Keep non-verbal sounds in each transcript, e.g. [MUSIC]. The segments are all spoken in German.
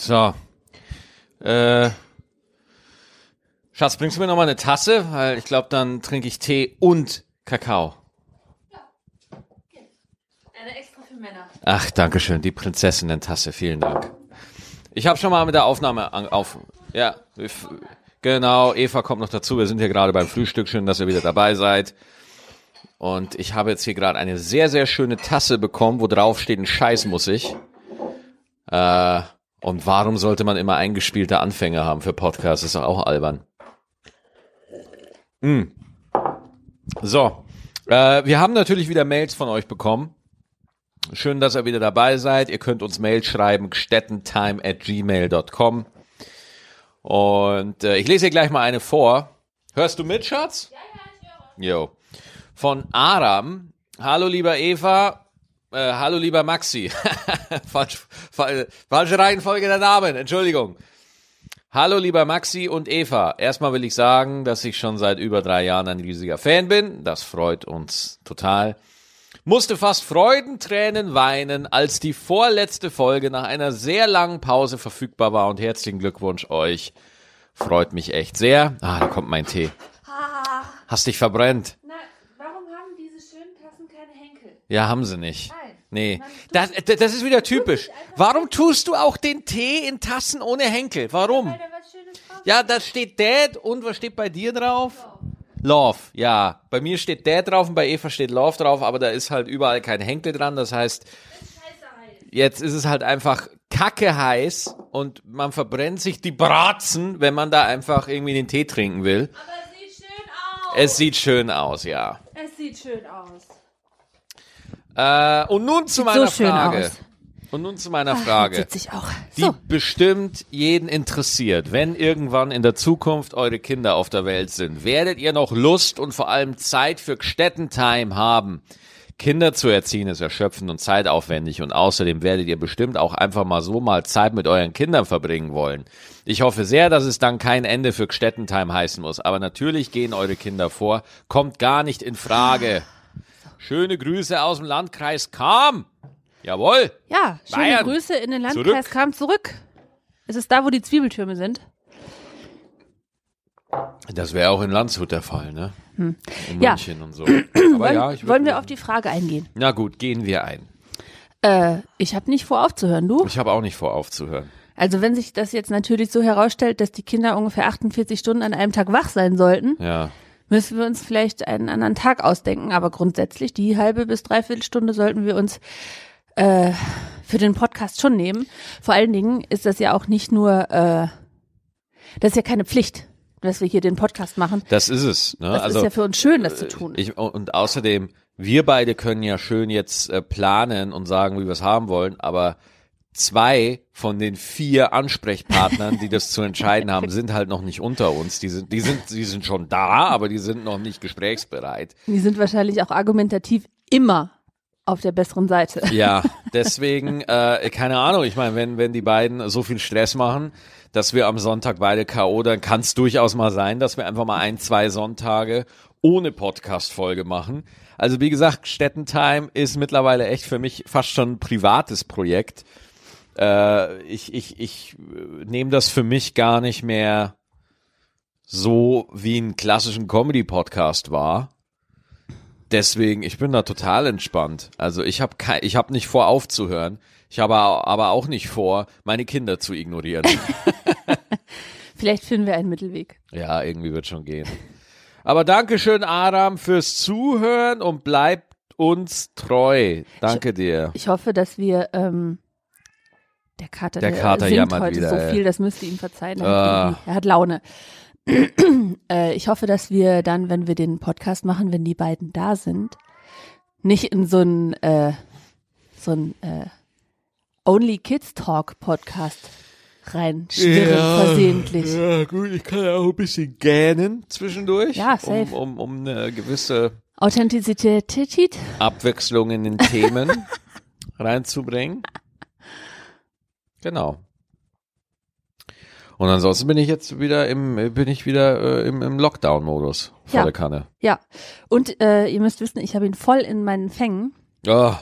So. Äh, Schatz, bringst du mir noch mal eine Tasse? Weil ich glaube, dann trinke ich Tee und Kakao. Eine extra für Männer. Ach, danke schön, die Prinzessinnen-Tasse, vielen Dank. Ich habe schon mal mit der Aufnahme an, auf. Ja, genau, Eva kommt noch dazu. Wir sind hier gerade beim Frühstück. Schön, dass ihr wieder dabei seid. Und ich habe jetzt hier gerade eine sehr, sehr schöne Tasse bekommen, wo drauf steht, ein Scheiß muss ich. Äh, und warum sollte man immer eingespielte Anfänge haben für Podcasts? ist doch auch albern. Hm. So, äh, wir haben natürlich wieder Mails von euch bekommen. Schön, dass ihr wieder dabei seid. Ihr könnt uns Mail schreiben, gstettentime at gmail.com. Und äh, ich lese hier gleich mal eine vor. Hörst du mit, Schatz? Ja, ja, ich höre. Jo. Von Aram. Hallo, lieber Eva. Äh, hallo, lieber Maxi. [LAUGHS] Falsch, fa- falsche Reihenfolge der Namen. Entschuldigung. Hallo, lieber Maxi und Eva. Erstmal will ich sagen, dass ich schon seit über drei Jahren ein riesiger Fan bin. Das freut uns total musste fast Freudentränen weinen, als die vorletzte Folge nach einer sehr langen Pause verfügbar war und herzlichen Glückwunsch euch. Freut mich echt sehr. Ah, da kommt mein Tee. Hast dich verbrennt? Na, warum haben diese schönen Tassen keine Henkel? Ja, haben sie nicht. Nee, das, das ist wieder typisch. Warum tust du auch den Tee in Tassen ohne Henkel? Warum? Ja, da steht Dad und was steht bei dir drauf? Love, ja. Bei mir steht Dad drauf und bei Eva steht Love drauf, aber da ist halt überall kein Henkel dran. Das heißt, jetzt ist es halt einfach kacke heiß und man verbrennt sich die Bratzen, wenn man da einfach irgendwie den Tee trinken will. Aber es sieht schön aus. Es sieht schön aus, ja. Es sieht schön aus. Äh, und nun zu meiner so Frage. aus. Und nun zu meiner Frage. Auch. die So. bestimmt jeden interessiert. Wenn irgendwann in der Zukunft eure Kinder auf der Welt sind, werdet ihr noch Lust und vor allem Zeit für Gstettentime haben. Kinder zu erziehen ist erschöpfend und zeitaufwendig und außerdem werdet ihr bestimmt auch einfach mal so mal Zeit mit euren Kindern verbringen wollen. Ich hoffe sehr, dass es dann kein Ende für Gstettentime heißen muss, aber natürlich gehen eure Kinder vor, kommt gar nicht in Frage. Schöne Grüße aus dem Landkreis Kam. Jawohl. Ja, schöne Bayern. Grüße in den Landkreis Zurück. kam zurück. Ist es da, wo die Zwiebeltürme sind? Das wäre auch in Landshut der Fall, ne? In Hm. Ja. München und so. Aber Wollen, ja, ich wollen wir auf die Frage eingehen? Na gut, gehen wir ein. Äh, ich habe nicht vor aufzuhören, du? Ich habe auch nicht vor aufzuhören. Also wenn sich das jetzt natürlich so herausstellt, dass die Kinder ungefähr 48 Stunden an einem Tag wach sein sollten, Ja. Müssen wir uns vielleicht einen anderen Tag ausdenken. Aber grundsätzlich die halbe bis dreiviertel Stunde sollten wir uns äh, für den Podcast schon nehmen. Vor allen Dingen ist das ja auch nicht nur, äh, das ist ja keine Pflicht, dass wir hier den Podcast machen. Das ist es. Ne? Das also ist ja für uns schön, das zu tun. ich, und außerdem, wir beide können ja schön jetzt äh, planen und sagen, wie wir es haben wollen, aber zwei von den vier Ansprechpartnern, die das zu entscheiden haben, sind halt noch nicht unter uns. Die sind, die sind, die sind schon da, aber die sind noch nicht gesprächsbereit. Die sind wahrscheinlich auch argumentativ immer auf der besseren Seite. Ja, [LAUGHS] deswegen, äh, keine Ahnung, ich meine, wenn, wenn die beiden so viel Stress machen, dass wir am Sonntag beide K.O., dann kann es durchaus mal sein, dass wir einfach mal ein, zwei Sonntage ohne Podcast-Folge machen. Also wie gesagt, Stettentime ist mittlerweile echt für mich fast schon ein privates Projekt. Äh, ich ich, ich äh, nehme das für mich gar nicht mehr so wie einen klassischen Comedy-Podcast war. Deswegen, ich bin da total entspannt. Also ich habe ich hab nicht vor aufzuhören. Ich habe aber auch nicht vor, meine Kinder zu ignorieren. [LAUGHS] Vielleicht finden wir einen Mittelweg. ja, irgendwie wird schon gehen. Aber Dankeschön, Aram, fürs Zuhören und bleibt uns treu. Danke dir. Ich hoffe, dass wir ähm, der Kater, Der Kater singt jammert heute wieder, so ey. viel, das müsst ihr ihm verzeihen. Ah. Er hat Laune. [CLEARS THROAT] äh, ich hoffe, dass wir dann, wenn wir den Podcast machen, wenn die beiden da sind, nicht in so ein äh, so ein äh, Only Kids Talk Podcast reinschwirren versehentlich. Ja, gut, ich kann ja auch ein bisschen gähnen zwischendurch. Ja, safe. Um, um, um eine gewisse Authentizität. Abwechslung in den Themen [LAUGHS] reinzubringen. Genau. Und ansonsten bin ich jetzt wieder im, bin ich wieder äh, im, im Lockdown-Modus vor Ja. der Kanne. Ja. Und äh, ihr müsst wissen, ich habe ihn voll in meinen Fängen. Oh.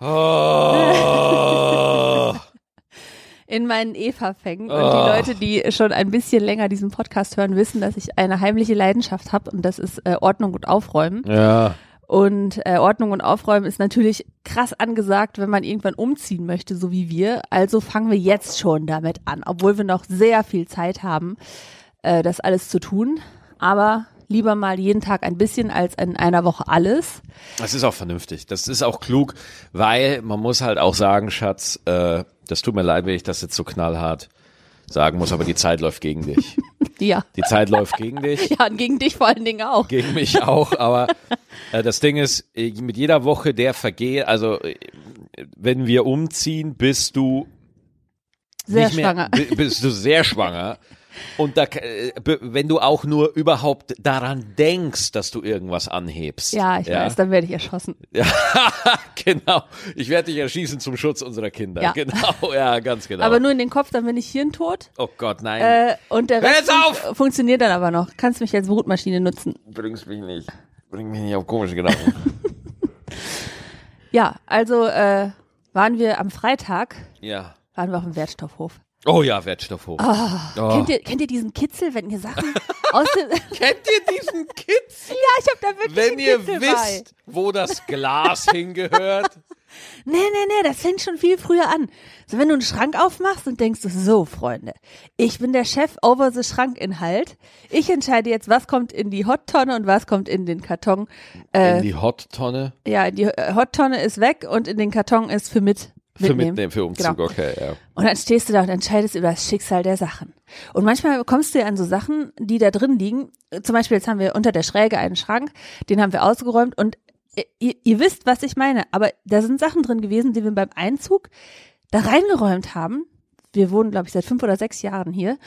Oh. [LAUGHS] in meinen Eva-Fängen. Und die Leute, die schon ein bisschen länger diesen Podcast hören, wissen, dass ich eine heimliche Leidenschaft habe und das ist äh, Ordnung und Aufräumen. Ja. Und äh, Ordnung und Aufräumen ist natürlich krass angesagt, wenn man irgendwann umziehen möchte, so wie wir. Also fangen wir jetzt schon damit an, obwohl wir noch sehr viel Zeit haben, äh, das alles zu tun. Aber lieber mal jeden Tag ein bisschen als in einer Woche alles. Das ist auch vernünftig. Das ist auch klug, weil man muss halt auch sagen, Schatz, äh, das tut mir leid, wenn ich das jetzt so knallhart sagen muss, aber die Zeit läuft gegen dich. [LAUGHS] Ja. Die Zeit läuft gegen dich. Ja, und gegen dich vor allen Dingen auch. gegen mich auch, aber [LAUGHS] äh, das Ding ist, mit jeder Woche der vergeht, also äh, wenn wir umziehen, bist du Sehr nicht mehr, schwanger. bi- Bist du sehr schwanger. Und da, äh, wenn du auch nur überhaupt daran denkst, dass du irgendwas anhebst. Ja, ich weiß, dann werde ich erschossen. Ja, [LAUGHS] genau. Ich werde dich erschießen zum Schutz unserer Kinder. Ja. Genau, [LAUGHS] ja, ganz genau. Aber nur in den Kopf, dann bin ich hirntot. oh Gott, nein. Äh, und der Hör Rest jetzt auf! fun- funktioniert dann aber noch. Kannst mich als Brutmaschine nutzen. Bring's mich nicht. Bring mich nicht auf komische Gedanken. [LAUGHS] Ja, also äh, waren wir am Freitag, ja. waren wir auf dem Wertstoffhof. Oh ja, Wertstoffhof. Oh. Kennt, ihr, kennt ihr diesen Kitzel, wenn ihr Sachen aus dem... [LAUGHS] [LAUGHS] Kennt ihr diesen Kitzel? ja, ich habe da wirklich Wenn ihr Kitzel wisst, wo das Glas [LAUGHS] hingehört. bei. Nee, nee, nee, das fängt schon viel früher an. So, wenn du einen Schrank aufmachst und denkst, so, Freunde, ich bin der Chef over the Schrankinhalt. Ich entscheide jetzt, was kommt in die Hottonne und was kommt in den Karton. Äh, In die Hot-Tonne. ja, die äh, Hottonne ist weg und in den Karton ist für mit. Für mitnehmen. mitnehmen, für Umzug, Genau. okay, ja. Und dann stehst du da und entscheidest über das Schicksal der Sachen. Und manchmal kommst du ja an so Sachen, die da drin liegen. Zum Beispiel, jetzt haben wir unter der Schräge einen Schrank, den haben wir ausgeräumt und ihr, ihr wisst, was ich meine. Aber da sind Sachen drin gewesen, die wir beim Einzug da reingeräumt haben. Wir wohnen, glaube ich, seit fünf oder sechs Jahren hier.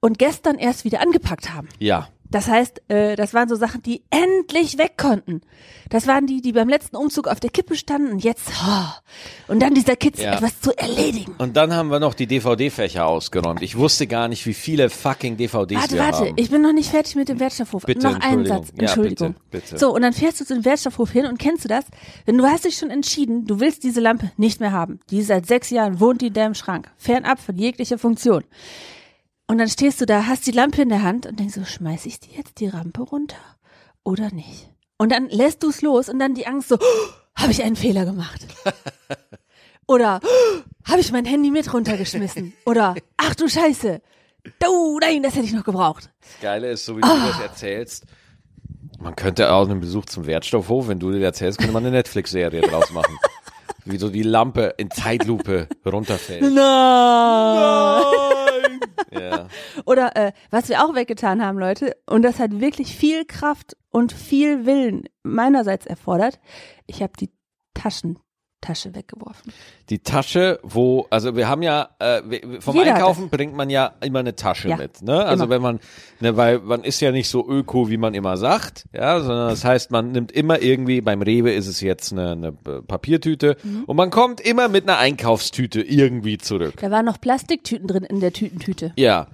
Und gestern erst wieder angepackt haben. Ja, Das heißt, äh, das waren so Sachen, die endlich weg konnten. Das waren die, die beim letzten Umzug auf der Kippe standen und jetzt, oh, und dann dieser Kitzel, Ja. etwas zu erledigen. Und dann haben wir noch die DVD-Fächer ausgeräumt. Ich wusste gar nicht, wie viele fucking DVDs Warte, wir warte, haben. ich bin noch nicht fertig mit dem Wertstoffhof. Bitte, noch einen Entschuldigung. Satz, Ja, Entschuldigung. bitte, bitte. So, und dann fährst du zu dem Wertstoffhof hin und kennst du das? Wenn du hast dich schon entschieden, du willst diese Lampe nicht mehr haben. Die seit sechs Jahren wohnt die in deinem Schrank, fernab von jeglicher Funktion. Und dann stehst du da, hast die Lampe in der Hand und denkst so, schmeiß ich die jetzt die Rampe runter oder nicht? Und dann lässt du es los und dann die Angst so, [GASPS] oh, habe ich einen Fehler gemacht? [LAUGHS] Oder [GASPS] oh, habe ich mein Handy mit runtergeschmissen? Oder [LAUGHS] ach du Scheiße, du, nein, das hätte ich noch gebraucht. Das Geile ist, so wie du Ah. das erzählst, man könnte auch einen Besuch zum Wertstoffhof, wenn du dir erzählst, könnte man eine Netflix-Serie draus machen. [LAUGHS] Wie so die Lampe in Zeitlupe runterfällt. Nein. [LAUGHS] Oder äh, was wir auch weggetan haben, Leute, und das hat wirklich viel Kraft und viel Willen meinerseits erfordert. Ich habe die Taschentasche weggeworfen. Die Tasche, wo, also wir haben ja, äh, vom Jeder Einkaufen bringt man ja immer eine Tasche Ja, mit, ne? Also immer. wenn man, ne, weil man ist ja nicht so öko, wie man immer sagt, ja, sondern das heißt, man nimmt immer irgendwie, beim Rewe ist es jetzt eine, eine Papiertüte Mhm. und man kommt immer mit einer Einkaufstüte irgendwie zurück. Da waren noch Plastiktüten drin in der Tütentüte. Ja.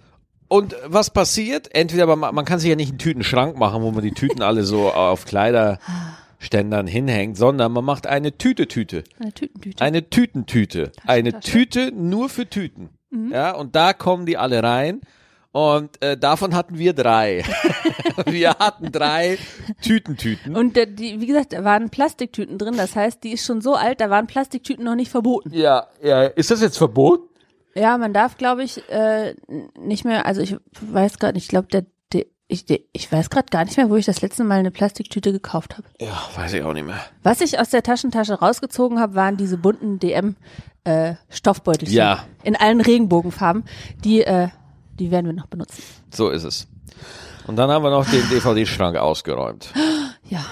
Und was passiert? Entweder man, man kann sich ja nicht einen Tütenschrank machen, wo man die Tüten alle so auf Kleiderständern hinhängt, sondern man macht eine Tüte-Tüte. Eine Tütentüte. Eine Tütentüte. Eine. Tüte nur für Tüten. Mhm. Ja, und da kommen die alle rein. Und äh, davon hatten wir drei. [LAUGHS] wir hatten drei Tütentüten. Und äh, die, wie gesagt, da waren Plastiktüten drin. Das heißt, die ist schon so alt, da waren Plastiktüten noch nicht verboten. Ja, ja, ist das jetzt verboten? Ja, man darf, glaube ich, äh, nicht mehr, also ich weiß gerade nicht, ich glaube, der, ich, ich weiß gerade gar nicht mehr, wo ich das letzte Mal eine Plastiktüte gekauft habe. Ja, weiß ich auch nicht mehr. Was ich aus der Taschentasche rausgezogen habe, waren diese bunten DM äh, Stoffbeutelchen. Ja. In allen Regenbogenfarben. Die, äh, die werden wir noch benutzen. So ist es. Und dann haben wir noch den DVD-Schrank ausgeräumt. Ja.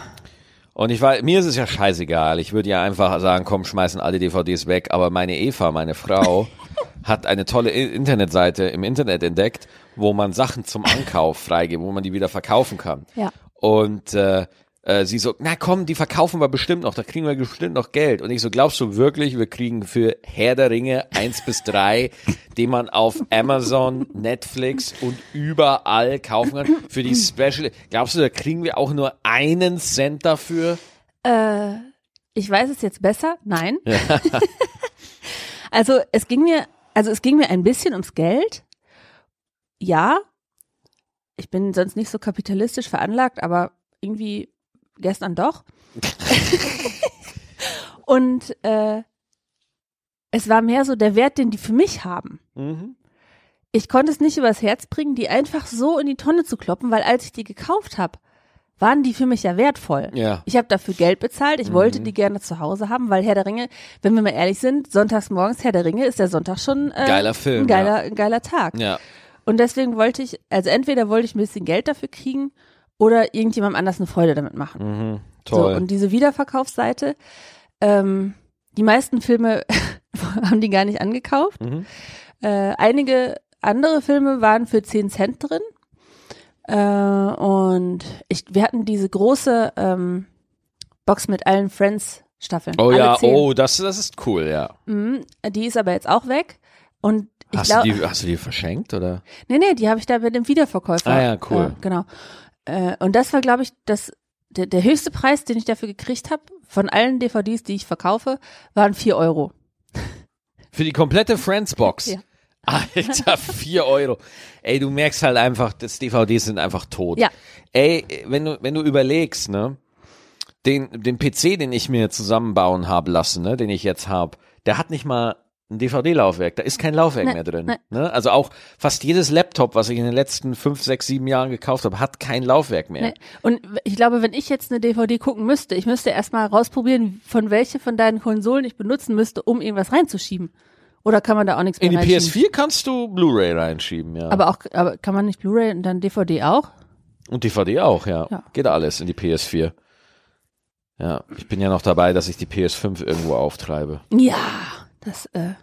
Und ich war, mir ist es ja scheißegal. Ich würde ja einfach sagen, komm, schmeißen alle DVDs weg. Aber meine Eva, meine Frau, [LAUGHS] hat eine tolle Internetseite im Internet entdeckt, wo man Sachen zum Ankauf freigeben, wo man die wieder verkaufen kann. Ja. Und äh, äh, sie so, na komm, die verkaufen wir bestimmt noch, da kriegen wir bestimmt noch Geld. Und ich so, glaubst du wirklich, wir kriegen für Herr der Ringe eins bis drei, den man auf Amazon, Netflix und überall kaufen kann, für die Special, glaubst du, da kriegen wir auch nur einen Cent dafür? Äh, ich weiß es jetzt besser. Nein. [LAUGHS] also es ging mir, also es ging mir ein bisschen ums Geld. Ja, ich bin sonst nicht so kapitalistisch veranlagt, aber irgendwie gestern doch. [LAUGHS] Und äh, es war mehr so der Wert, den die für mich haben. Mhm. Ich konnte es nicht übers Herz bringen, die einfach so in die Tonne zu kloppen, weil als ich die gekauft habe, waren die für mich ja wertvoll. Ja. Ich habe dafür Geld bezahlt, ich wollte die gerne zu Hause haben, weil Herr der Ringe, wenn wir mal ehrlich sind, sonntags morgens Herr der Ringe ist der Sonntag schon äh, Geiler Film, ein geiler, ein geiler Tag. Ja. Und deswegen wollte ich, also entweder wollte ich ein bisschen Geld dafür kriegen oder irgendjemandem anders eine Freude damit machen. Mhm. So, Toll. und diese Wiederverkaufsseite, ähm, die meisten Filme [LAUGHS] haben die gar nicht angekauft. Mhm. Äh, einige andere Filme waren für 10 Cent drin. Äh, und ich, wir hatten diese große ähm, Box mit allen Friends-Staffeln. oh alle ja, 10. oh, das, das ist cool, ja. Mhm, die ist aber jetzt auch weg. Und Hast du, glaube, die, hast du die verschenkt oder? nee, nee, die habe ich da bei dem Wiederverkäufer. Ah ja, cool. Äh, genau. Äh, und das war, glaube ich, das, der, der höchste Preis, den ich dafür gekriegt habe, von allen DVDs, die ich verkaufe, waren 4 Euro. [LAUGHS] Für die komplette Friends-Box? Ja. Alter, vier Euro. Ey, du merkst halt einfach, das DVDs sind einfach tot. Ja. Ey, wenn du, wenn du überlegst, ne, den, den PC, den ich mir zusammenbauen habe lassen, ne, den ich jetzt habe, der hat nicht mal ein DVD-Laufwerk. Da ist kein Laufwerk Nee, mehr drin. nee. Ne? Also auch fast jedes Laptop, was ich in den letzten fünf, sechs, sieben Jahren gekauft habe, hat kein Laufwerk mehr. Nee. Und ich glaube, wenn ich jetzt eine DVD gucken müsste, ich müsste erstmal rausprobieren, von welche von deinen Konsolen ich benutzen müsste, um irgendwas reinzuschieben. Oder kann man da auch nichts mehr In die reinschieben? PS4 kannst du Blu-ray reinschieben, ja. Aber auch, aber kann man nicht Blu-ray und dann DVD auch? Und DVD auch, ja. Ja. Geht alles in die PS4. Ja, ich bin ja noch dabei, dass ich die PS5 irgendwo auftreibe. Ja, das, äh,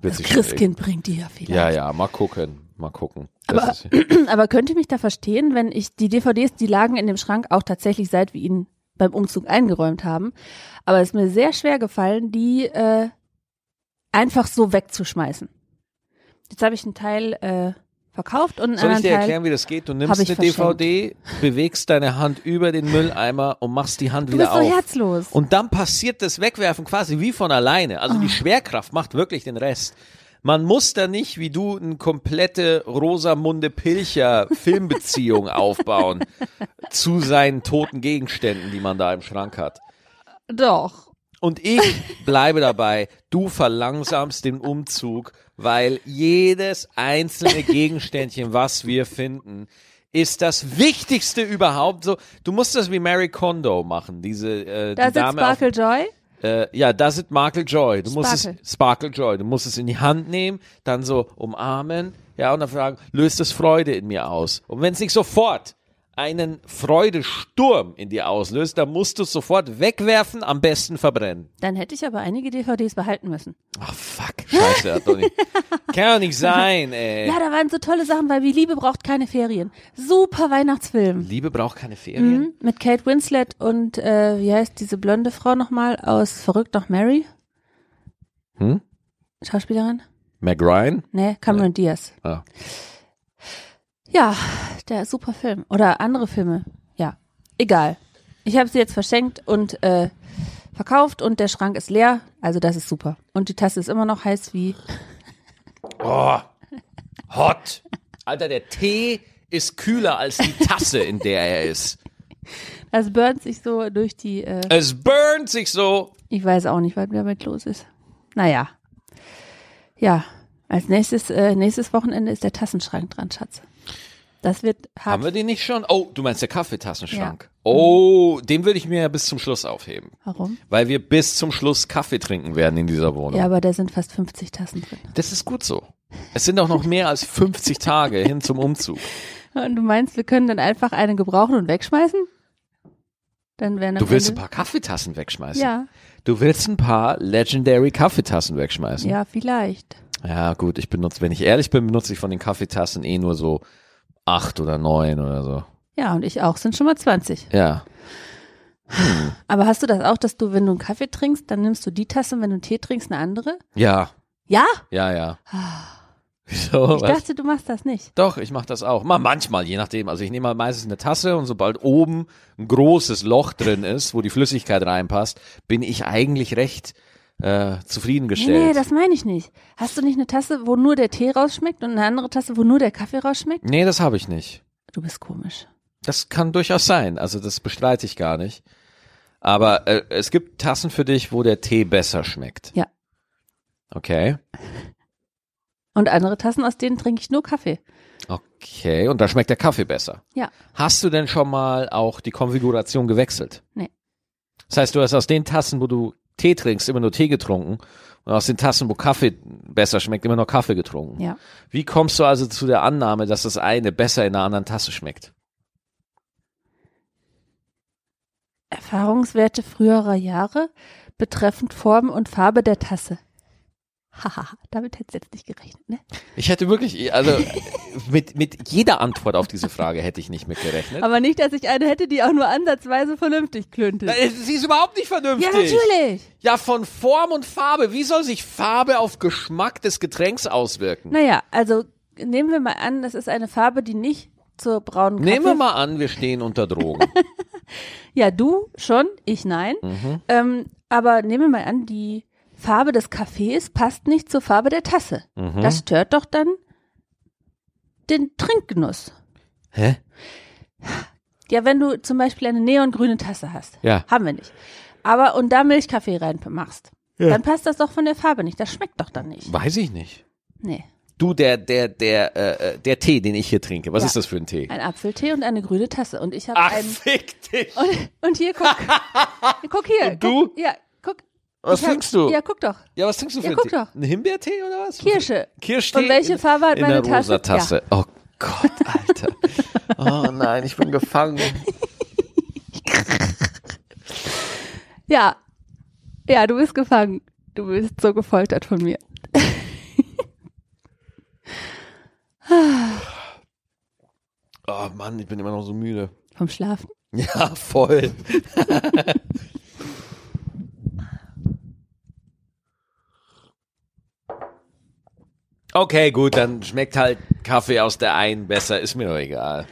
das Christkind bringt die ja vielleicht. Ja, ja, mal gucken, mal gucken. Aber- ist, [CLEARS THROAT] Aber könnte mich da verstehen, wenn ich die DVDs, die lagen in dem Schrank auch tatsächlich seit wir ihn beim Umzug eingeräumt haben. Aber es ist mir sehr schwer gefallen, die äh, einfach so wegzuschmeißen. Jetzt habe ich einen Teil äh, verkauft und soll ich dir erklären, wie das geht? Du nimmst eine verschenkt. DVD, bewegst deine Hand über den Mülleimer und machst die Hand du wieder bist so auf. herzlos. Und dann passiert das Wegwerfen quasi wie von alleine. Also Ah. die Schwerkraft macht wirklich den Rest. Man muss da nicht wie du eine komplette Rosamunde Pilcher Filmbeziehung [LAUGHS] aufbauen zu seinen toten Gegenständen, die man da im Schrank hat. Doch. Und ich bleibe dabei, du verlangsamst den Umzug, weil jedes einzelne Gegenständchen, was wir finden, ist das Wichtigste überhaupt. So, du musst das wie Mary Kondo machen, diese äh, Da die sitzt Dame auf, Sparkle Joy. äh, ja, da ist Sparkle Joy. Du musst Sparkle. es Sparkle Joy. Du musst es in die Hand nehmen, dann so umarmen, ja und dann fragen, löst es Freude in mir aus? Und wenn es nicht sofort einen Freudesturm in dir auslöst, dann musst du es sofort wegwerfen, am besten verbrennen. Dann hätte ich aber einige DVDs behalten müssen. Ach fuck, scheiße, nicht. [LAUGHS] Kann doch nicht sein, ey. Ja, da waren so tolle Sachen bei wie Liebe braucht keine Ferien. Super Weihnachtsfilm. Liebe braucht keine Ferien. Mhm, mit Kate Winslet und äh, wie heißt diese blonde Frau nochmal aus Verrückt nach Mary? Hm? Schauspielerin? Meg Ryan? Nee, Cameron Diaz. Ah. Ja, der ist super Film. Oder andere Filme. Ja, egal. Ich habe sie jetzt verschenkt und äh, verkauft und der Schrank ist leer. Also das ist super. Und die Tasse ist immer noch heiß wie. [LAUGHS] Oh, hot. Alter, der Tee ist kühler als die Tasse, in der er ist. Das burnt sich so durch die. Äh, Es burnt sich so. ich weiß auch nicht, was damit los ist. Naja. Ja, als nächstes, äh, nächstes Wochenende ist der Tassenschrank dran, Schatz. Das wird hart. Haben wir den nicht schon? Oh, du meinst der Kaffeetassenschrank. Oh, den würde ich mir ja bis zum Schluss aufheben. Warum? Weil wir bis zum Schluss Kaffee trinken werden in dieser Wohnung. Ja, aber da sind fast 50 Tassen drin. Das ist gut so. Es sind auch noch mehr als 50 Tage hin zum Umzug. Und du meinst, wir können dann einfach eine gebrauchen und wegschmeißen? Dann wären Du willst ein Ende- paar Kaffeetassen wegschmeißen. Ja, Du willst ein paar Legendary Kaffeetassen wegschmeißen. ja, vielleicht. Ja, gut, ich benutze, wenn ich ehrlich bin, benutze ich von den Kaffeetassen eh nur so acht oder neun oder so. Ja, und ich auch, sind schon mal 20. Ja. Aber hast du das auch, dass du, wenn du einen Kaffee trinkst, dann nimmst du die Tasse und wenn du einen Tee trinkst, eine andere? Ja, Ja? ja, ja. Wieso? Ich dachte, du machst das nicht. Doch, ich mache das auch. Mal manchmal, je nachdem. Also ich nehme mal meistens eine Tasse und sobald oben ein großes Loch drin ist, wo die Flüssigkeit reinpasst, bin ich eigentlich recht äh, zufriedengestellt. nee, das meine ich nicht. Hast du nicht eine Tasse, wo nur der Tee rausschmeckt und eine andere Tasse, wo nur der Kaffee rausschmeckt? nee, das habe ich nicht. Du bist komisch. Das kann durchaus sein. Also das bestreite ich gar nicht. Aber äh, es gibt Tassen für dich, wo der Tee besser schmeckt. Ja. Okay. Und andere Tassen, aus denen trinke ich nur Kaffee. Okay. Und da schmeckt der Kaffee besser. Ja. Hast du denn schon mal auch die Konfiguration gewechselt? Nee. Das heißt, du hast aus den Tassen, wo du Tee trinkst, immer nur Tee getrunken und aus den Tassen, wo Kaffee besser schmeckt, immer nur Kaffee getrunken. Ja. Wie kommst du also zu der Annahme, dass das eine besser in einer anderen Tasse schmeckt? Erfahrungswerte früherer Jahre betreffend Form und Farbe der Tasse. Haha, damit hättest du jetzt nicht gerechnet, ne? Ich hätte wirklich, also mit, mit jeder Antwort auf diese Frage hätte ich nicht mitgerechnet. Aber nicht, dass ich eine hätte, die auch nur ansatzweise vernünftig klönte. Sie ist überhaupt nicht vernünftig. Ja, natürlich. Ja, von Form und Farbe. Wie soll sich Farbe auf Geschmack des Getränks auswirken? Naja, also nehmen wir mal an, das ist eine Farbe, die nicht zur braunen Kaffee... Nehmen wir mal an, wir stehen unter Drogen. [LAUGHS] Ja, du schon, ich nein. Mhm. Ähm, aber nehmen wir mal an, die Farbe des Kaffees passt nicht zur Farbe der Tasse. Mhm. Das stört doch dann den Trinkgenuss. Hä? Ja, wenn du zum Beispiel eine neongrüne Tasse hast. Ja. Haben wir nicht. Aber und da Milchkaffee reinmachst, Ja. dann passt das doch von der Farbe nicht. Das schmeckt doch dann nicht. Weiß ich nicht. Nee. Du, der, der, der, äh, äh, der Tee, den ich hier trinke, was Ja. ist das für ein Tee? Ein Apfeltee und eine grüne Tasse. Und ich habe Ach, einen. fick dich. Und, und hier, guck. [LAUGHS] guck hier. Und du? Guck, ja. Was hab- trinkst du? Ja, guck doch. Ja, was trinkst du für Ja, einen guck doch. Ein Himbeertee oder was? Kirsche. Kirschtee. Und welche Farbe hat in meine der rosa Tasse? Tasse. Oh Gott, Alter. oh nein, ich bin gefangen. [LAUGHS] Ja. Ja, du bist gefangen. Du bist so gefoltert von mir. [LAUGHS] Oh Mann, ich bin immer noch so müde. Vom Schlafen. Ja, voll. [LAUGHS] okay, gut, dann schmeckt halt Kaffee aus der einen besser, ist mir doch egal.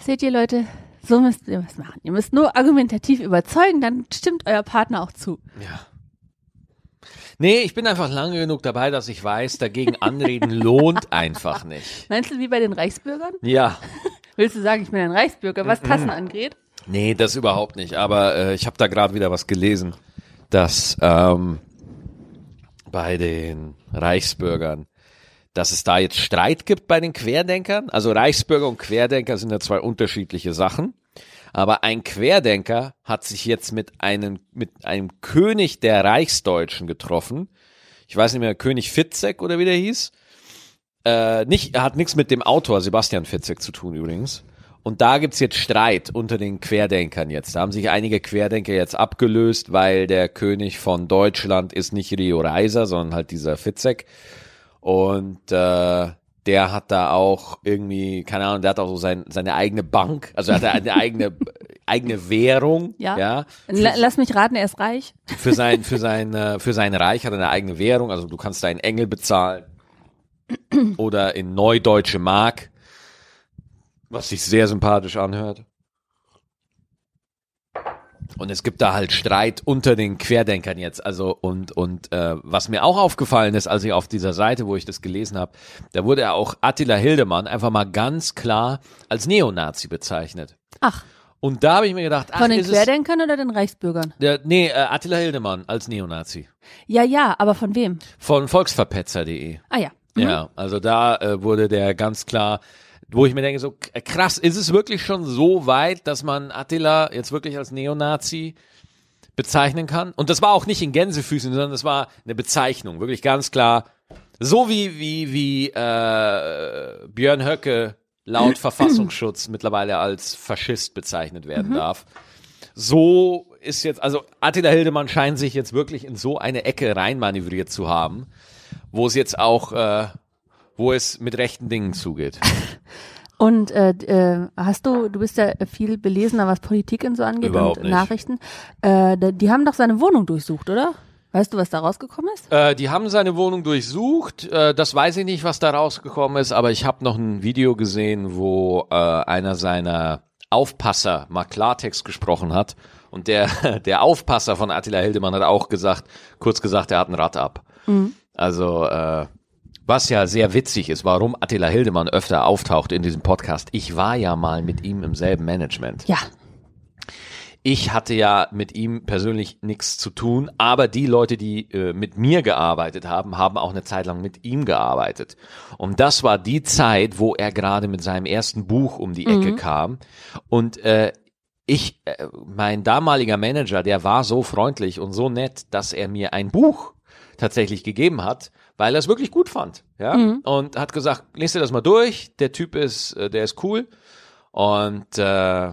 Seht ihr, Leute? So müsst ihr was machen. Ihr müsst nur argumentativ überzeugen, dann stimmt euer Partner auch zu. Ja. Nee, ich bin einfach lange genug dabei, dass ich weiß, dagegen anreden [LAUGHS] lohnt einfach nicht. Meinst du wie bei den Reichsbürgern? Ja. [LAUGHS] Willst du sagen, ich bin ein Reichsbürger, was Tassen angeht? Nee, das überhaupt nicht. Aber äh, ich habe da gerade wieder was gelesen, dass ähm, bei den Reichsbürgern, dass es da jetzt Streit gibt bei den Querdenkern. Also Reichsbürger und Querdenker sind ja zwei unterschiedliche Sachen. Aber ein Querdenker hat sich jetzt mit einem, mit einem König der Reichsdeutschen getroffen. Ich weiß nicht mehr, König Fitzek oder wie der hieß. Äh, nicht, er hat nichts mit dem Autor Sebastian Fitzek zu tun übrigens. Und da gibt's jetzt Streit unter den Querdenkern jetzt. Da haben sich einige Querdenker jetzt abgelöst, weil der König von Deutschland ist nicht Rio Reiser, sondern halt dieser Fitzek. Und äh, der hat da auch irgendwie, keine Ahnung, der hat auch so sein, seine eigene Bank, also er hat eine eigene, [LAUGHS] eigene Währung, Ja. ja La lass mich raten, er ist reich. für sein, für [LAUGHS] sein, äh, für sein Reich hat er eine eigene Währung, also du kannst deinen Engel bezahlen [CLEARS THROAT] oder in Neudeutsche Mark, was sich sehr sympathisch anhört. Und es gibt da halt Streit unter den Querdenkern jetzt. Also und und äh, was mir auch aufgefallen ist, als ich auf dieser Seite, wo ich das gelesen habe, da wurde ja auch Attila Hildemann einfach mal ganz klar als Neonazi bezeichnet. Ach, Und da habe ich mir gedacht, ach, von den Querdenkern oder den Reichsbürgern? es, der, nee, äh, Attila Hildemann als Neonazi Ja, ja, aber von wem? von volksverpetzer.de. Ah ja. Mhm. Ja, also da äh, wurde der ganz klar, wo ich mir denke, so krass, ist es wirklich schon so weit, dass man Attila jetzt wirklich als Neonazi bezeichnen kann? Und das war auch nicht in Gänsefüßen, sondern das war eine Bezeichnung, wirklich ganz klar. So wie, wie, wie äh, Björn Höcke laut [CLEARS THROAT] Verfassungsschutz mittlerweile als Faschist bezeichnet werden darf. So ist jetzt, also Attila Hildemann scheint sich jetzt wirklich in so eine Ecke reinmanövriert zu haben, wo es jetzt auch, äh, wo es mit rechten Dingen zugeht. [LAUGHS] Und äh, äh, hast du, du bist ja viel belesener, was Politik und so angeht Überhaupt und nicht. Nachrichten. Äh, die haben doch seine Wohnung durchsucht, oder? Weißt du, was da rausgekommen ist? Äh, die haben seine Wohnung durchsucht. Äh, das weiß ich nicht, was da rausgekommen ist, aber ich habe noch ein Video gesehen, wo äh, einer seiner Aufpasser mal Klartext gesprochen hat. Und der, [LAUGHS] der Aufpasser von Attila Hildemann hat auch gesagt, kurz gesagt, er hat ein Rad ab. Also, äh, was ja sehr witzig ist, warum Attila Hildemann öfter auftaucht in diesem Podcast. Ich war ja mal mit ihm im selben Management. Ja. Ich hatte ja mit ihm persönlich nichts zu tun, aber die Leute, die äh, mit mir gearbeitet haben, haben auch eine Zeit lang mit ihm gearbeitet. Und das war die Zeit, wo er gerade mit seinem ersten Buch um die Ecke kam. Und äh, ich, äh, mein damaliger Manager, der war so freundlich und so nett, dass er mir ein Buch tatsächlich gegeben hat, weil er es wirklich gut fand. Ja, und hat gesagt, lest dir das mal durch. Der Typ ist, äh, der ist cool. Und äh,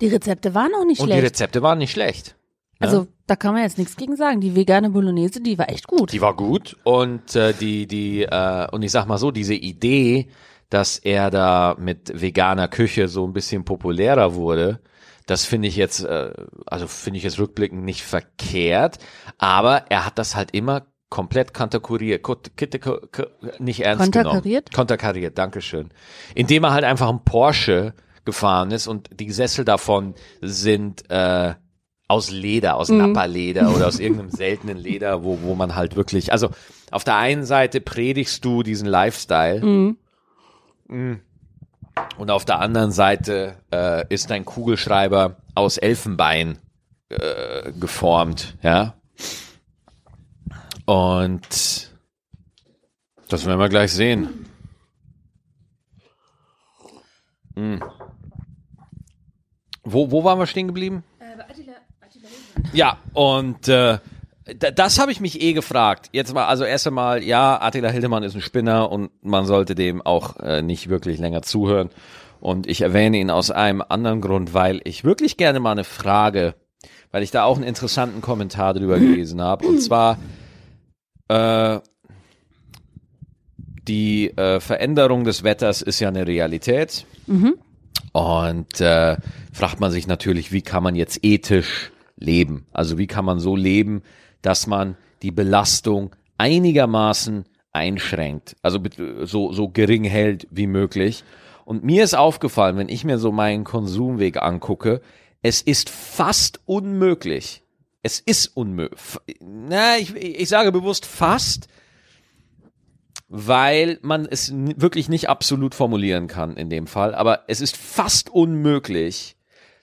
Die Rezepte waren auch nicht und die schlecht. Rezepte waren nicht schlecht. Also da kann man jetzt nichts gegen sagen. Die vegane Bolognese, die war echt gut. Die war gut und äh, die die äh, und ich sag mal so diese Idee, dass er da mit veganer Küche so ein bisschen populärer wurde, das finde ich jetzt äh, also finde ich jetzt rückblickend nicht verkehrt, aber er hat das halt immer komplett konterkuriert, nicht ernst Konterkariert? genommen. Konterkariert, Dankeschön. Indem er halt einfach ein Porsche gefahren ist und die Sessel davon sind äh, aus Leder, aus Nappa-Leder oder aus irgendeinem [LAUGHS] seltenen Leder, wo, wo man halt wirklich, also auf der einen Seite predigst du diesen Lifestyle Mm. und auf der anderen Seite äh, ist dein Kugelschreiber aus Elfenbein äh, geformt, ja. Und das werden wir gleich sehen. Mm. Wo, wo waren wir stehen geblieben? Ja, und äh, da- das habe ich mich eh gefragt. Jetzt mal, also erst einmal, ja, Attila Hildemann ist ein Spinner und man sollte dem auch äh, nicht wirklich länger zuhören. Und ich erwähne ihn aus einem anderen Grund, weil ich wirklich gerne mal eine Frage, weil ich da auch einen interessanten Kommentar drüber gelesen habe. Und zwar äh, die äh, Veränderung des Wetters ist ja eine Realität. Und äh, fragt man sich natürlich, wie kann man jetzt ethisch leben? Also wie kann man so leben, dass man die Belastung einigermaßen einschränkt, also so, so gering hält wie möglich. Und mir ist aufgefallen, wenn ich mir so meinen Konsumweg angucke, es ist fast unmöglich. Es ist unmöglich. Na, ich, ich sage bewusst fast, weil man es wirklich nicht absolut formulieren kann in dem Fall. Aber es ist fast unmöglich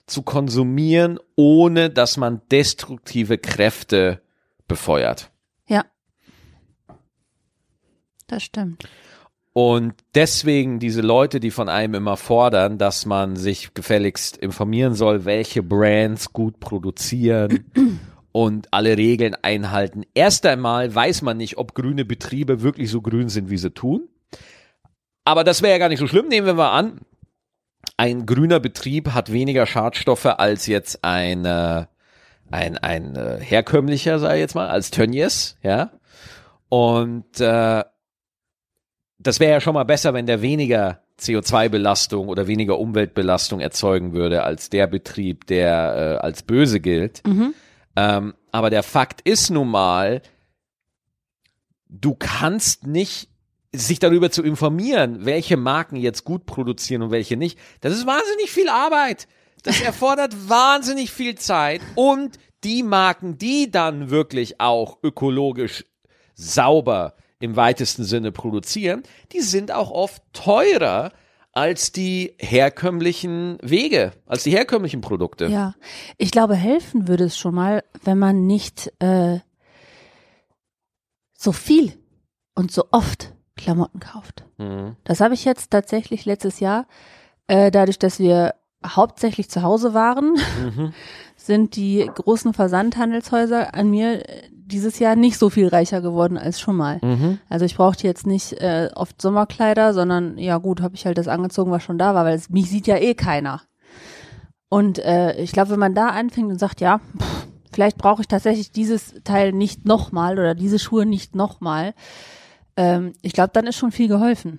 zu konsumieren, ohne dass man destruktive Kräfte befeuert. Ja. Das stimmt. Und deswegen diese Leute, die von einem immer fordern, dass man sich gefälligst informieren soll, welche Brands gut produzieren [CLEARS THROAT] und alle Regeln einhalten. Erst einmal weiß man nicht, ob grüne Betriebe wirklich so grün sind, wie sie tun. Aber das wäre ja gar nicht so schlimm. Nehmen wir mal an, ein grüner Betrieb hat weniger Schadstoffe als jetzt ein, äh, ein, ein äh, herkömmlicher, sei jetzt mal, als Tönnies, ja. Und äh, das wäre ja schon mal besser, wenn der weniger CO2-Belastung oder weniger Umweltbelastung erzeugen würde als der Betrieb, der äh, als böse gilt. Ähm, aber der Fakt ist nun mal, du kannst nicht sich darüber zu informieren, welche Marken jetzt gut produzieren und welche nicht. Das ist wahnsinnig viel Arbeit. Das erfordert [LAUGHS] wahnsinnig viel Zeit und die Marken, die dann wirklich auch ökologisch sauber im weitesten Sinne produzieren, die sind auch oft teurer als die herkömmlichen Wege, als die herkömmlichen Produkte. Ja, ich glaube, helfen würde es schon mal, wenn man nicht äh, so viel und so oft Klamotten kauft. Mhm. Das habe ich jetzt tatsächlich letztes Jahr, äh, dadurch, dass wir hauptsächlich zu Hause waren, Mhm. [LAUGHS] sind die großen Versandhandelshäuser an mir äh, dieses Jahr nicht so viel reicher geworden als schon mal. Mhm. Also ich brauchte jetzt nicht äh, oft Sommerkleider, sondern ja gut, habe ich halt das angezogen, was schon da war, weil es, mich sieht ja eh keiner. Und äh, ich glaube, wenn man da anfängt und sagt, ja, pff, vielleicht brauche ich tatsächlich dieses Teil nicht nochmal oder diese Schuhe nicht nochmal, ähm, ich glaube, dann ist schon viel geholfen.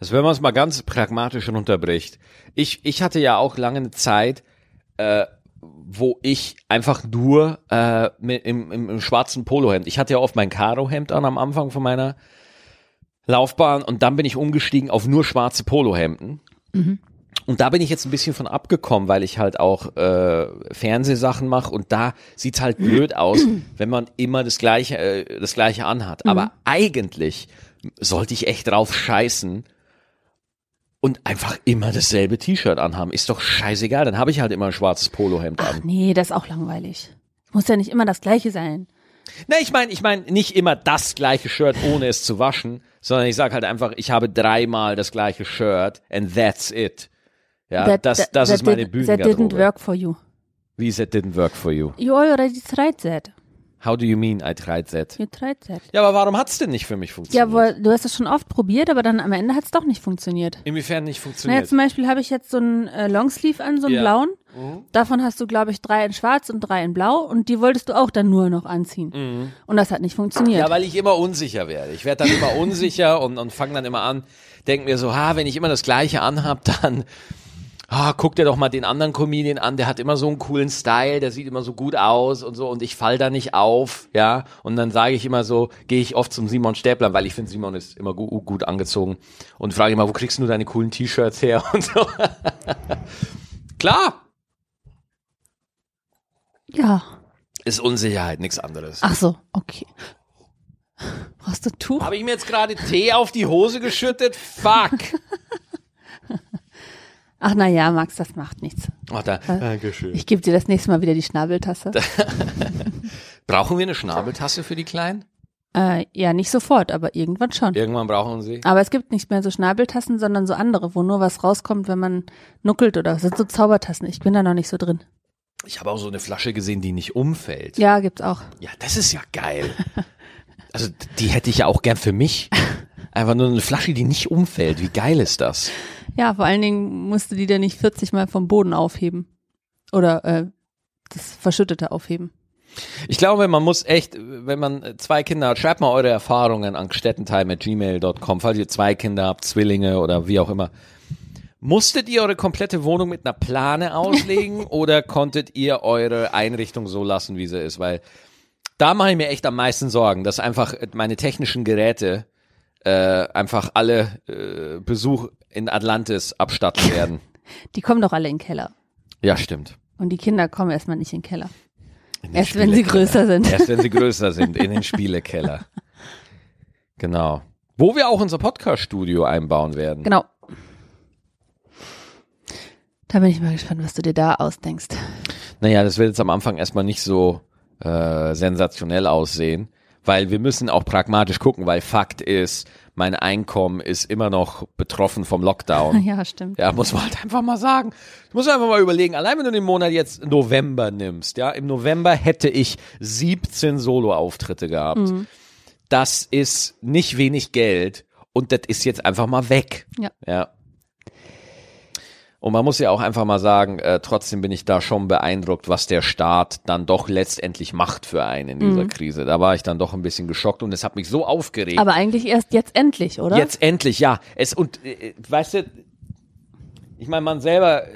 Also wenn man es mal ganz pragmatisch runterbricht. Ich, ich hatte ja auch lange eine Zeit, äh, wo ich einfach nur äh, mit, im, im, im schwarzen Polohemd, ich hatte ja oft mein Karohemd an am Anfang von meiner Laufbahn und dann bin ich umgestiegen auf nur schwarze Polohemden. Und da bin ich jetzt ein bisschen von abgekommen, weil ich halt auch äh, Fernsehsachen mache und da sieht's halt blöd aus, [CLEARS THROAT] wenn man immer das gleiche, äh, das gleiche anhat. Aber eigentlich sollte ich echt drauf scheißen und einfach immer dasselbe T-Shirt anhaben. Ist doch scheißegal, dann habe ich halt immer ein schwarzes Polohemd Ach an. nee, das ist auch langweilig. Muss ja nicht immer das gleiche sein. Na, ich meine, ich meine nicht immer das gleiche Shirt, ohne es zu waschen, sondern ich sage halt einfach, ich habe dreimal das gleiche Shirt and that's it. Ja, That- das, that- das that ist meine didn't- That didn't work for you. Wie it didn't work for you? You already tried that. How do you mean I tried that? You tried that. Ja, aber warum hat's denn nicht für mich Ja, funktioniert? aber du hast es schon oft probiert, aber dann am Ende hat es doch nicht funktioniert. Inwiefern nicht Naja, funktioniert? zum Beispiel habe ich jetzt so einen äh, Longsleeve an, so einen Ja. blauen. Davon hast du, glaube ich, drei in schwarz und drei in blau und die wolltest du auch dann nur noch anziehen. Und das hat nicht funktioniert. Ja, weil ich immer unsicher werde. Ich werde dann immer [LAUGHS] unsicher und, und fange dann immer an, denke mir so, ha, wenn ich immer das Gleiche anhab, dann ah, guck dir doch mal den anderen Comedian an, der hat immer so einen coolen Style, der sieht immer so gut aus und so und ich fall da nicht auf, ja. Und dann sage ich immer so, gehe ich oft zum Simon Stäbler, weil ich finde, Simon ist immer gu gut angezogen und frage immer, wo kriegst du deine coolen T-Shirts her [LAUGHS] und so. Klar, ja. ist Unsicherheit, nichts anderes. Ach so, okay. Brauchst du ein Tuch? Habe ich mir jetzt gerade Tee auf die Hose geschüttet? Fuck. [LAUGHS] Ach na ja, Max, das macht nichts. Oh, da, Dankeschön. Ich gebe dir das nächste Mal wieder die Schnabeltasse. [LAUGHS] Brauchen wir eine Schnabeltasse für die Kleinen? Äh, ja, nicht sofort, aber irgendwann schon. Irgendwann brauchen sie. Aber es gibt nicht mehr so Schnabeltassen, sondern so andere, wo nur was rauskommt, wenn man nuckelt oder das sind so Zaubertassen. Ich bin da noch nicht so drin. Ich habe auch so eine Flasche gesehen, die nicht umfällt. Ja, gibt's auch. Ja, das ist ja geil. Also die hätte ich ja auch gern für mich. [LAUGHS] Einfach nur eine Flasche, die nicht umfällt. Wie geil ist das? Ja, vor allen Dingen musst du die dann nicht 40 Mal vom Boden aufheben. Oder äh, das Verschüttete aufheben. Ich glaube, man muss echt, wenn man zwei Kinder hat, schreibt mal eure Erfahrungen an gstettentime.gmail.com, falls ihr zwei Kinder habt, Zwillinge oder wie auch immer. Musstet ihr eure komplette Wohnung mit einer Plane auslegen [LAUGHS] oder konntet ihr eure Einrichtung so lassen, wie sie ist? Weil da mache ich mir echt am meisten Sorgen, dass einfach meine technischen Geräte äh, einfach alle äh, Besuch in Atlantis abstatten [LAUGHS] werden. Die kommen doch alle in den Keller. Ja, stimmt. Und die Kinder kommen erstmal nicht in den Keller. In den Erst wenn sie größer sind. Erst wenn sie [LAUGHS] größer sind, in den Spielekeller. Genau. Wo wir auch unser Podcast-Studio einbauen werden. Genau. Da bin ich mal gespannt, was du dir da ausdenkst. Naja, das wird jetzt am Anfang erstmal nicht so äh, sensationell aussehen, weil wir müssen auch pragmatisch gucken, weil Fakt ist, mein Einkommen ist immer noch betroffen vom Lockdown. [LAUGHS] Ja, stimmt. Ja, muss man halt einfach mal sagen. Du musst einfach mal überlegen, allein wenn du den Monat jetzt November nimmst, ja, im November hätte ich 17 Solo-Auftritte gehabt. Das ist nicht wenig Geld und das ist jetzt einfach mal weg. Ja. Ja. Und man muss ja auch einfach mal sagen, äh, trotzdem bin ich da schon beeindruckt, was der Staat dann doch letztendlich macht für einen in dieser Krise. Da war ich dann doch ein bisschen geschockt und es hat mich so aufgeregt. Aber eigentlich erst jetzt endlich, oder? Jetzt endlich, ja. Es und äh, weißt du, ich meine, man selber äh,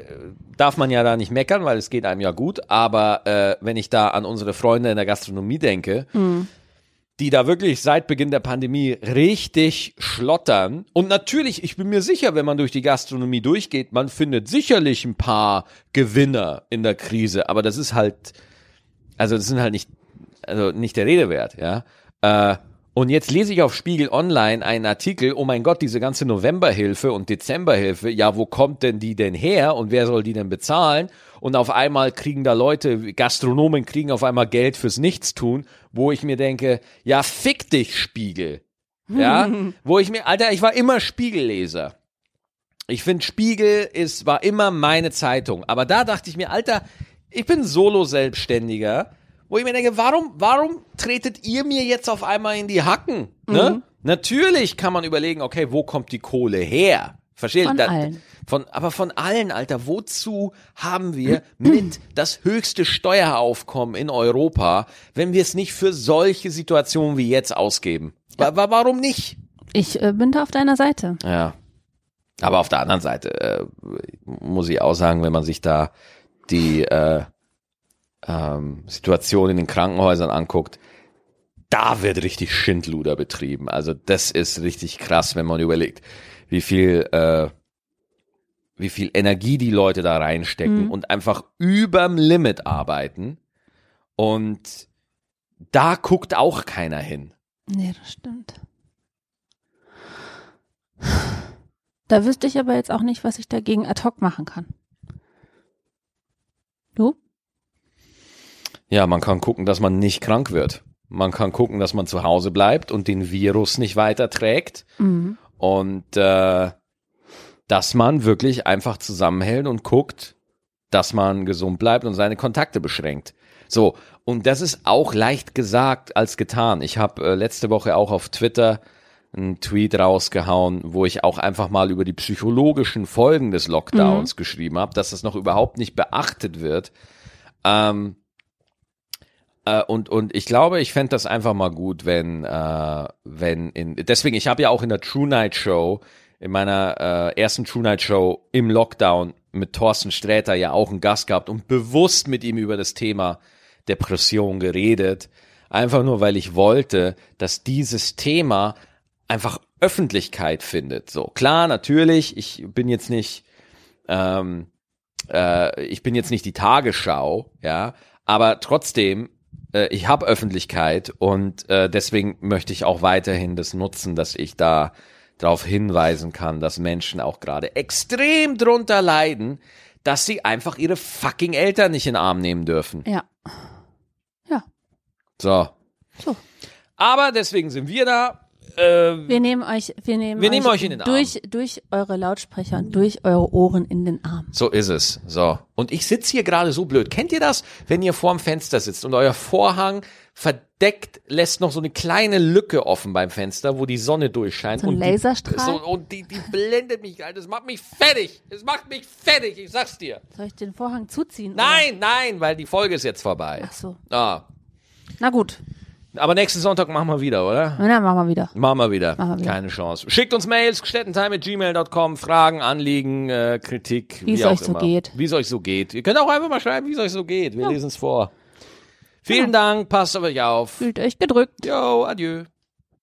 darf man ja da nicht meckern, weil es geht einem ja gut. Aber äh, wenn ich da an unsere Freunde in der Gastronomie denke, die da wirklich seit Beginn der Pandemie richtig schlottern. Und natürlich, ich bin mir sicher, wenn man durch die Gastronomie durchgeht, man findet sicherlich ein paar Gewinner in der Krise. Aber das ist halt, also das sind halt nicht, also nicht der Rede wert, ja. Äh, und jetzt lese ich auf Spiegel Online einen Artikel, oh mein Gott, diese ganze Novemberhilfe und Dezemberhilfe, ja, wo kommt denn die denn her und wer soll die denn bezahlen? Und auf einmal kriegen da Leute, Gastronomen kriegen auf einmal Geld fürs Nichtstun, wo ich mir denke, ja, fick dich, Spiegel. Ja, [LAUGHS] wo ich mir, Alter, ich war immer Spiegelleser. Ich finde, Spiegel ist, war immer meine Zeitung. Aber da dachte ich mir, Alter, ich bin Solo-Selbstständiger, wo ich mir denke, warum, warum tretet ihr mir jetzt auf einmal in die Hacken? Ne? Natürlich kann man überlegen, okay, wo kommt die Kohle her? Versteht? Von Da- allen. Von, aber von allen, Alter, wozu haben wir mit das höchste Steueraufkommen in Europa, wenn wir es nicht für solche Situationen wie jetzt ausgeben? Wa warum nicht? Ich äh, bin da auf deiner Seite. Ja. Aber auf der anderen Seite äh, muss ich auch sagen, wenn man sich da die äh, ähm, Situation in den Krankenhäusern anguckt, da wird richtig Schindluder betrieben. Also das ist richtig krass, wenn man überlegt, wie viel äh, wie viel Energie die Leute da reinstecken Mhm. und einfach überm Limit arbeiten. Und da guckt auch keiner hin. Nee, das stimmt. Da wüsste ich aber jetzt auch nicht, was ich dagegen ad hoc machen kann. Du? Ja, man kann gucken, dass man nicht krank wird. Man kann gucken, dass man zu Hause bleibt und den Virus nicht weiterträgt. Mhm. Und äh, dass man wirklich einfach zusammenhält und guckt, dass man gesund bleibt und seine Kontakte beschränkt. So, und das ist auch leicht gesagt als getan. Ich habe äh, letzte Woche auch auf Twitter einen Tweet rausgehauen, wo ich auch einfach mal über die psychologischen Folgen des Lockdowns geschrieben habe, dass das noch überhaupt nicht beachtet wird. Ähm, äh, und, und ich glaube, ich fände das einfach mal gut, wenn, äh, wenn in, deswegen, ich habe ja auch in der True Night Show, in meiner äh, ersten True Night Show im Lockdown mit Thorsten Sträter ja auch einen Gast gehabt und bewusst mit ihm über das Thema Depression geredet. Einfach nur, weil ich wollte, dass dieses Thema einfach Öffentlichkeit findet. So, klar, natürlich, ich bin jetzt nicht, ähm, äh, ich bin jetzt nicht die Tagesschau, ja, aber trotzdem, äh, ich habe Öffentlichkeit und äh, deswegen möchte ich auch weiterhin das nutzen, dass ich da darauf hinweisen kann, dass Menschen auch gerade extrem drunter leiden, dass sie einfach ihre fucking Eltern nicht in den Arm nehmen dürfen. Ja. Ja. So. So. Aber deswegen sind wir da. Äh, Wir nehmen euch, wir nehmen, Wir nehmen euch in den Arm. durch, durch eure Lautsprecher und durch eure Ohren in den Arm. So ist es. So. Und ich sitze hier gerade so blöd. Kennt ihr das, wenn ihr vorm Fenster sitzt und euer Vorhang verdeckt lässt noch so eine kleine Lücke offen beim Fenster, wo die Sonne durchscheint. So ein und Laserstrahl? Die, so, und die, die blendet mich, Alter. Das macht mich fertig. Das macht mich fertig, ich sag's dir. Soll ich den Vorhang zuziehen? Nein, nein, weil die Folge ist jetzt vorbei. Oder? Ach so. Ah. Na gut. Aber nächsten Sonntag machen wir wieder, oder? Na, machen wir wieder. Machen wir wieder. Machen wir wieder. Keine Chance. Schickt uns Mails, gstettentime.gmail.com, Fragen, Anliegen, äh, Kritik, Wie es auch euch so immer. geht. Wie es euch so geht. Ihr könnt auch einfach mal schreiben, wie es euch so geht. Wir lesen es vor. Vielen Dank, passt auf euch auf. Fühlt euch gedrückt. Jo, adieu.